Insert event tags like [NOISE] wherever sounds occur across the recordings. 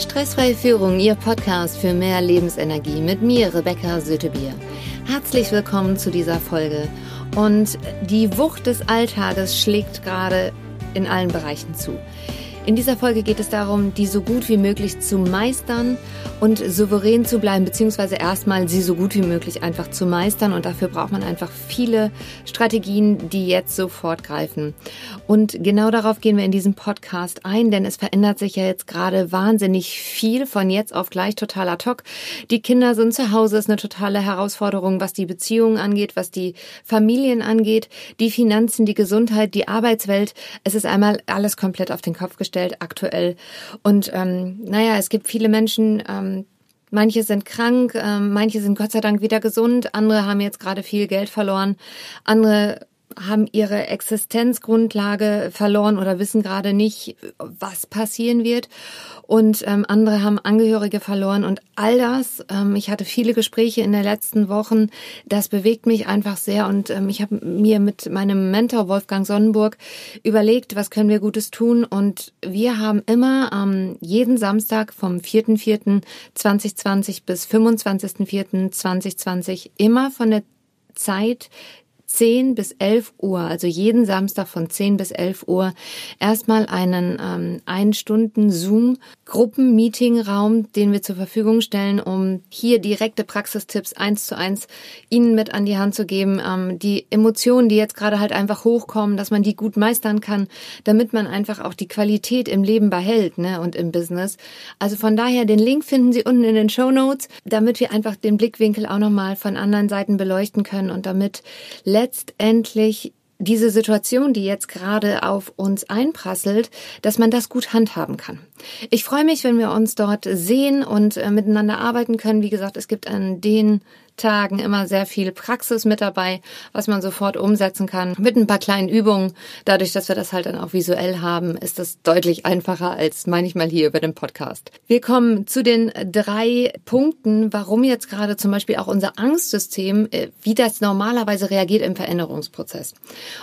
Stressfreie Führung, Ihr Podcast für mehr Lebensenergie mit mir, Rebecca Sötebier. Herzlich willkommen zu dieser Folge. Und die Wucht des Alltages schlägt gerade in allen Bereichen zu. In dieser Folge geht es darum, die so gut wie möglich zu meistern und souverän zu bleiben, beziehungsweise erstmal sie so gut wie möglich einfach zu meistern. Und dafür braucht man einfach viele Strategien, die jetzt sofort greifen. Und genau darauf gehen wir in diesem Podcast ein, denn es verändert sich ja jetzt gerade wahnsinnig viel von jetzt auf gleich total ad hoc. Die Kinder sind zu Hause, ist eine totale Herausforderung, was die Beziehungen angeht, was die Familien angeht, die Finanzen, die Gesundheit, die Arbeitswelt. Es ist einmal alles komplett auf den Kopf gestellt gestellt aktuell. Und ähm, naja, es gibt viele Menschen, ähm, Manche sind krank, ähm, manche sind Gott sei Dank wieder gesund, andere haben jetzt gerade viel Geld verloren, andere haben ihre Existenzgrundlage verloren oder wissen gerade nicht, was passieren wird. Und ähm, andere haben Angehörige verloren. Und all das, ähm, ich hatte viele Gespräche in den letzten Wochen, das bewegt mich einfach sehr. Und ähm, ich habe mir mit meinem Mentor Wolfgang Sonnenburg überlegt, was können wir Gutes tun. Und wir haben immer ähm, jeden Samstag vom 4.4.2020 bis 25.4.2020 immer von der Zeit 10 bis 11 Uhr, also jeden Samstag von 10 bis 11 Uhr, erstmal einen ähm, ein Stunden Zoom Gruppen-Meeting-Raum, den wir zur Verfügung stellen, um hier direkte Praxistipps eins zu eins Ihnen mit an die Hand zu geben, ähm, die Emotionen, die jetzt gerade halt einfach hochkommen, dass man die gut meistern kann, damit man einfach auch die Qualität im Leben behält ne, und im Business. Also von daher, den Link finden Sie unten in den Show Notes, damit wir einfach den Blickwinkel auch nochmal von anderen Seiten beleuchten können und damit letztendlich diese Situation, die jetzt gerade auf uns einprasselt, dass man das gut handhaben kann. Ich freue mich, wenn wir uns dort sehen und äh, miteinander arbeiten können. Wie gesagt, es gibt an den Tagen immer sehr viel Praxis mit dabei, was man sofort umsetzen kann. Mit ein paar kleinen Übungen. Dadurch, dass wir das halt dann auch visuell haben, ist das deutlich einfacher als manchmal hier über den Podcast. Wir kommen zu den drei Punkten, warum jetzt gerade zum Beispiel auch unser Angstsystem, äh, wie das normalerweise reagiert im Veränderungsprozess.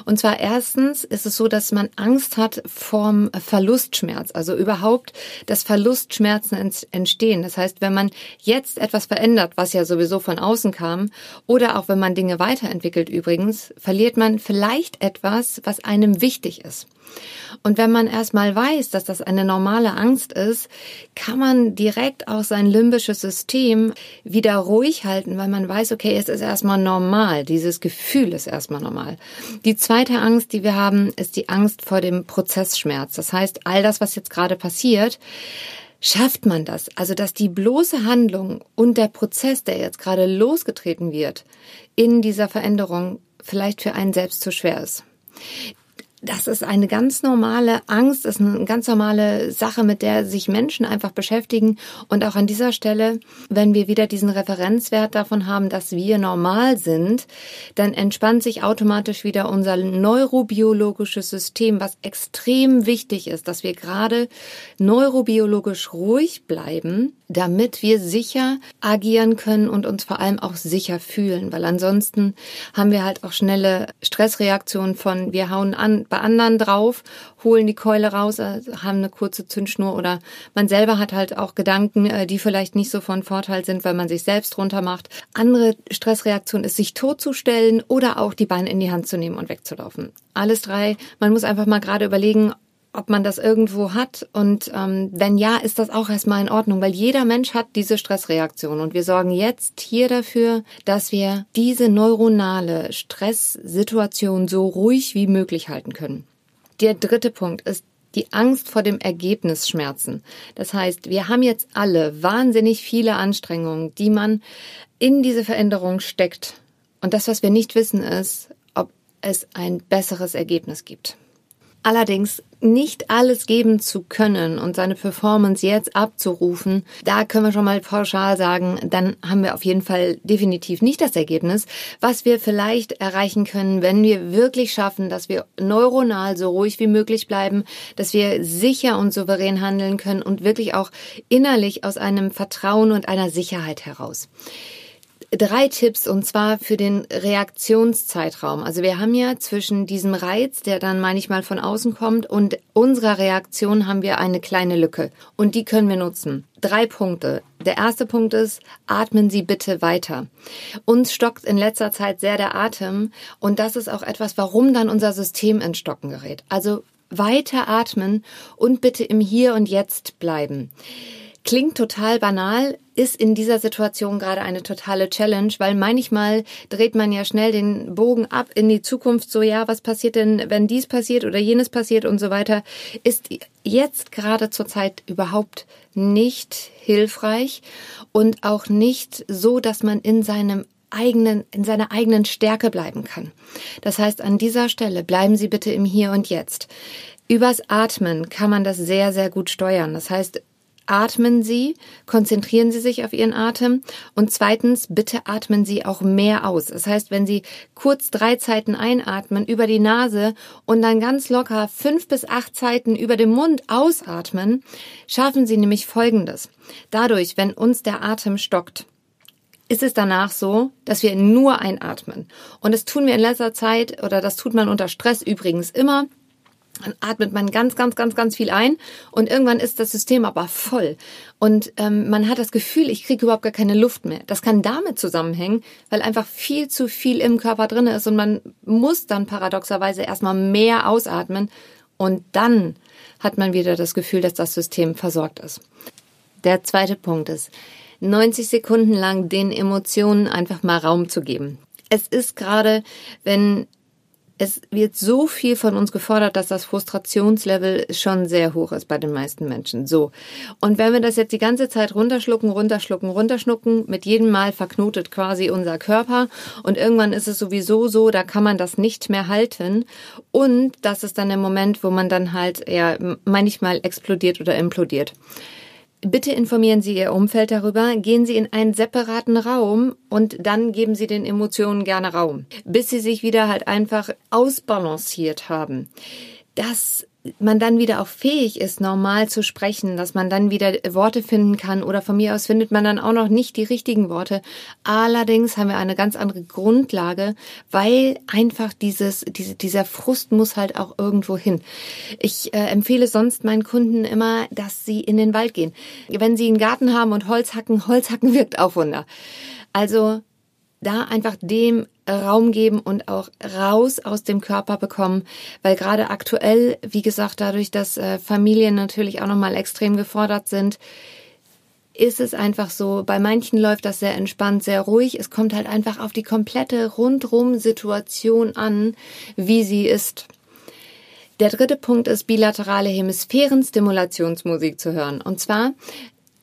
Und zwar erstens ist es so, dass man Angst hat vom Verlustschmerz, also überhaupt, dass Verlustschmerzen entstehen. Das heißt, wenn man jetzt etwas verändert, was ja sowieso von außen außen kam oder auch wenn man Dinge weiterentwickelt übrigens, verliert man vielleicht etwas, was einem wichtig ist. Und wenn man erstmal weiß, dass das eine normale Angst ist, kann man direkt auch sein limbisches System wieder ruhig halten, weil man weiß, okay, es ist erstmal normal. Dieses Gefühl ist erstmal normal. Die zweite Angst, die wir haben, ist die Angst vor dem Prozessschmerz. Das heißt, all das, was jetzt gerade passiert, Schafft man das? Also, dass die bloße Handlung und der Prozess, der jetzt gerade losgetreten wird, in dieser Veränderung vielleicht für einen selbst zu schwer ist das ist eine ganz normale Angst, ist eine ganz normale Sache, mit der sich Menschen einfach beschäftigen. Und auch an dieser Stelle, wenn wir wieder diesen Referenzwert davon haben, dass wir normal sind, dann entspannt sich automatisch wieder unser neurobiologisches System, was extrem wichtig ist, dass wir gerade neurobiologisch ruhig bleiben, damit wir sicher agieren können und uns vor allem auch sicher fühlen, weil ansonsten haben wir halt auch schnelle Stressreaktionen von wir hauen an bei anderen drauf, holen die Keule raus, äh, haben eine kurze Zündschnur oder man selber hat halt auch Gedanken, äh, die vielleicht nicht so von Vorteil sind, weil man sich selbst runter macht. Andere Stressreaktion ist, sich totzustellen oder auch die Beine in die Hand zu nehmen und wegzulaufen. Alles drei. Man muss einfach mal gerade überlegen, ob man das irgendwo hat und ähm, wenn ja, ist das auch erstmal in Ordnung, weil jeder Mensch hat diese Stressreaktion und wir sorgen jetzt hier dafür, dass wir diese neuronale Stresssituation so ruhig wie möglich halten können. Der dritte Punkt ist die Angst vor dem Ergebnisschmerzen. Das heißt, wir haben jetzt alle wahnsinnig viele Anstrengungen, die man in diese Veränderung steckt. Und das, was wir nicht wissen, ist, ob es ein besseres Ergebnis gibt. Allerdings nicht alles geben zu können und seine Performance jetzt abzurufen, da können wir schon mal pauschal sagen, dann haben wir auf jeden Fall definitiv nicht das Ergebnis, was wir vielleicht erreichen können, wenn wir wirklich schaffen, dass wir neuronal so ruhig wie möglich bleiben, dass wir sicher und souverän handeln können und wirklich auch innerlich aus einem Vertrauen und einer Sicherheit heraus. Drei Tipps und zwar für den Reaktionszeitraum. Also wir haben ja zwischen diesem Reiz, der dann manchmal von außen kommt, und unserer Reaktion haben wir eine kleine Lücke und die können wir nutzen. Drei Punkte. Der erste Punkt ist, atmen Sie bitte weiter. Uns stockt in letzter Zeit sehr der Atem und das ist auch etwas, warum dann unser System ins Stocken gerät. Also weiter atmen und bitte im Hier und Jetzt bleiben. Klingt total banal, ist in dieser Situation gerade eine totale Challenge, weil manchmal dreht man ja schnell den Bogen ab in die Zukunft, so ja, was passiert denn, wenn dies passiert oder jenes passiert und so weiter, ist jetzt gerade zur Zeit überhaupt nicht hilfreich und auch nicht so, dass man in seinem eigenen, in seiner eigenen Stärke bleiben kann. Das heißt, an dieser Stelle bleiben Sie bitte im Hier und Jetzt. Übers Atmen kann man das sehr, sehr gut steuern. Das heißt, atmen Sie, konzentrieren Sie sich auf Ihren Atem und zweitens, bitte atmen Sie auch mehr aus. Das heißt, wenn Sie kurz drei Zeiten einatmen über die Nase und dann ganz locker fünf bis acht Zeiten über den Mund ausatmen, schaffen Sie nämlich Folgendes. Dadurch, wenn uns der Atem stockt, ist es danach so, dass wir nur einatmen. Und das tun wir in letzter Zeit, oder das tut man unter Stress übrigens immer, atmet man ganz, ganz, ganz, ganz viel ein und irgendwann ist das System aber voll und ähm, man hat das Gefühl, ich kriege überhaupt gar keine Luft mehr. Das kann damit zusammenhängen, weil einfach viel zu viel im Körper drin ist und man muss dann paradoxerweise erstmal mehr ausatmen und dann hat man wieder das Gefühl, dass das System versorgt ist. Der zweite Punkt ist, 90 Sekunden lang den Emotionen einfach mal Raum zu geben. Es ist gerade, wenn es wird so viel von uns gefordert, dass das Frustrationslevel schon sehr hoch ist bei den meisten Menschen. So. Und wenn wir das jetzt die ganze Zeit runterschlucken, runterschlucken, runterschlucken, mit jedem Mal verknotet quasi unser Körper und irgendwann ist es sowieso so, da kann man das nicht mehr halten und das ist dann der Moment, wo man dann halt ja manchmal explodiert oder implodiert. Bitte informieren Sie Ihr Umfeld darüber, gehen Sie in einen separaten Raum und dann geben Sie den Emotionen gerne Raum, bis sie sich wieder halt einfach ausbalanciert haben. Das man dann wieder auch fähig ist, normal zu sprechen, dass man dann wieder Worte finden kann oder von mir aus findet man dann auch noch nicht die richtigen Worte. Allerdings haben wir eine ganz andere Grundlage, weil einfach dieses, diese, dieser Frust muss halt auch irgendwo hin. Ich äh, empfehle sonst meinen Kunden immer, dass sie in den Wald gehen. Wenn sie einen Garten haben und Holz hacken, [LAUGHS] Holz hacken wirkt auch Wunder. Also da einfach dem Raum geben und auch raus aus dem Körper bekommen, weil gerade aktuell, wie gesagt, dadurch, dass äh, Familien natürlich auch nochmal extrem gefordert sind, ist es einfach so, bei manchen läuft das sehr entspannt, sehr ruhig. Es kommt halt einfach auf die komplette rundrum Situation an, wie sie ist. Der dritte Punkt ist bilaterale Hemisphären-Stimulationsmusik zu hören. Und zwar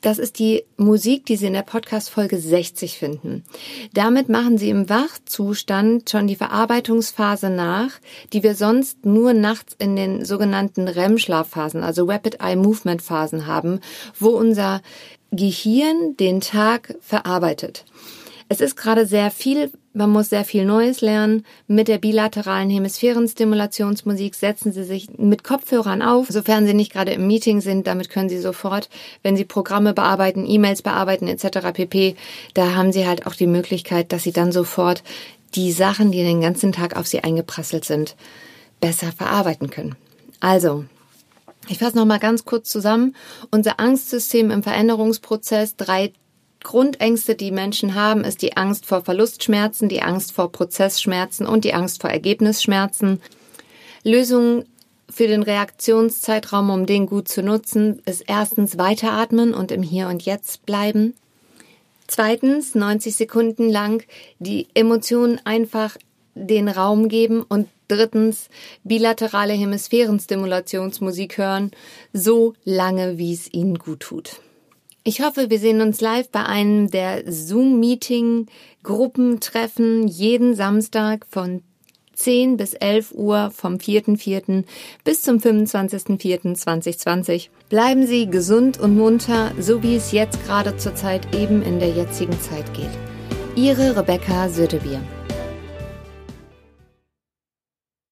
das ist die Musik, die Sie in der Podcast-Folge 60 finden. Damit machen Sie im Wachzustand schon die Verarbeitungsphase nach, die wir sonst nur nachts in den sogenannten REM-Schlafphasen, also Rapid Eye Movement Phasen haben, wo unser Gehirn den Tag verarbeitet. Es ist gerade sehr viel, man muss sehr viel Neues lernen. Mit der bilateralen Hemisphärenstimulationsmusik setzen Sie sich mit Kopfhörern auf, sofern Sie nicht gerade im Meeting sind. Damit können Sie sofort, wenn Sie Programme bearbeiten, E-Mails bearbeiten etc. pp. Da haben Sie halt auch die Möglichkeit, dass Sie dann sofort die Sachen, die den ganzen Tag auf Sie eingeprasselt sind, besser verarbeiten können. Also, ich fasse noch mal ganz kurz zusammen. Unser Angstsystem im Veränderungsprozess, drei Grundängste, die Menschen haben, ist die Angst vor Verlustschmerzen, die Angst vor Prozessschmerzen und die Angst vor Ergebnisschmerzen. Lösung für den Reaktionszeitraum, um den gut zu nutzen, ist erstens weiteratmen und im Hier und Jetzt bleiben. Zweitens 90 Sekunden lang die Emotionen einfach den Raum geben und drittens bilaterale Hemisphärenstimulationsmusik hören, so lange wie es ihnen gut tut. Ich hoffe, wir sehen uns live bei einem der Zoom-Meeting-Gruppentreffen jeden Samstag von 10 bis 11 Uhr vom 4.4. bis zum 25.4.2020. Bleiben Sie gesund und munter, so wie es jetzt gerade zur Zeit eben in der jetzigen Zeit geht. Ihre Rebecca Sötebier.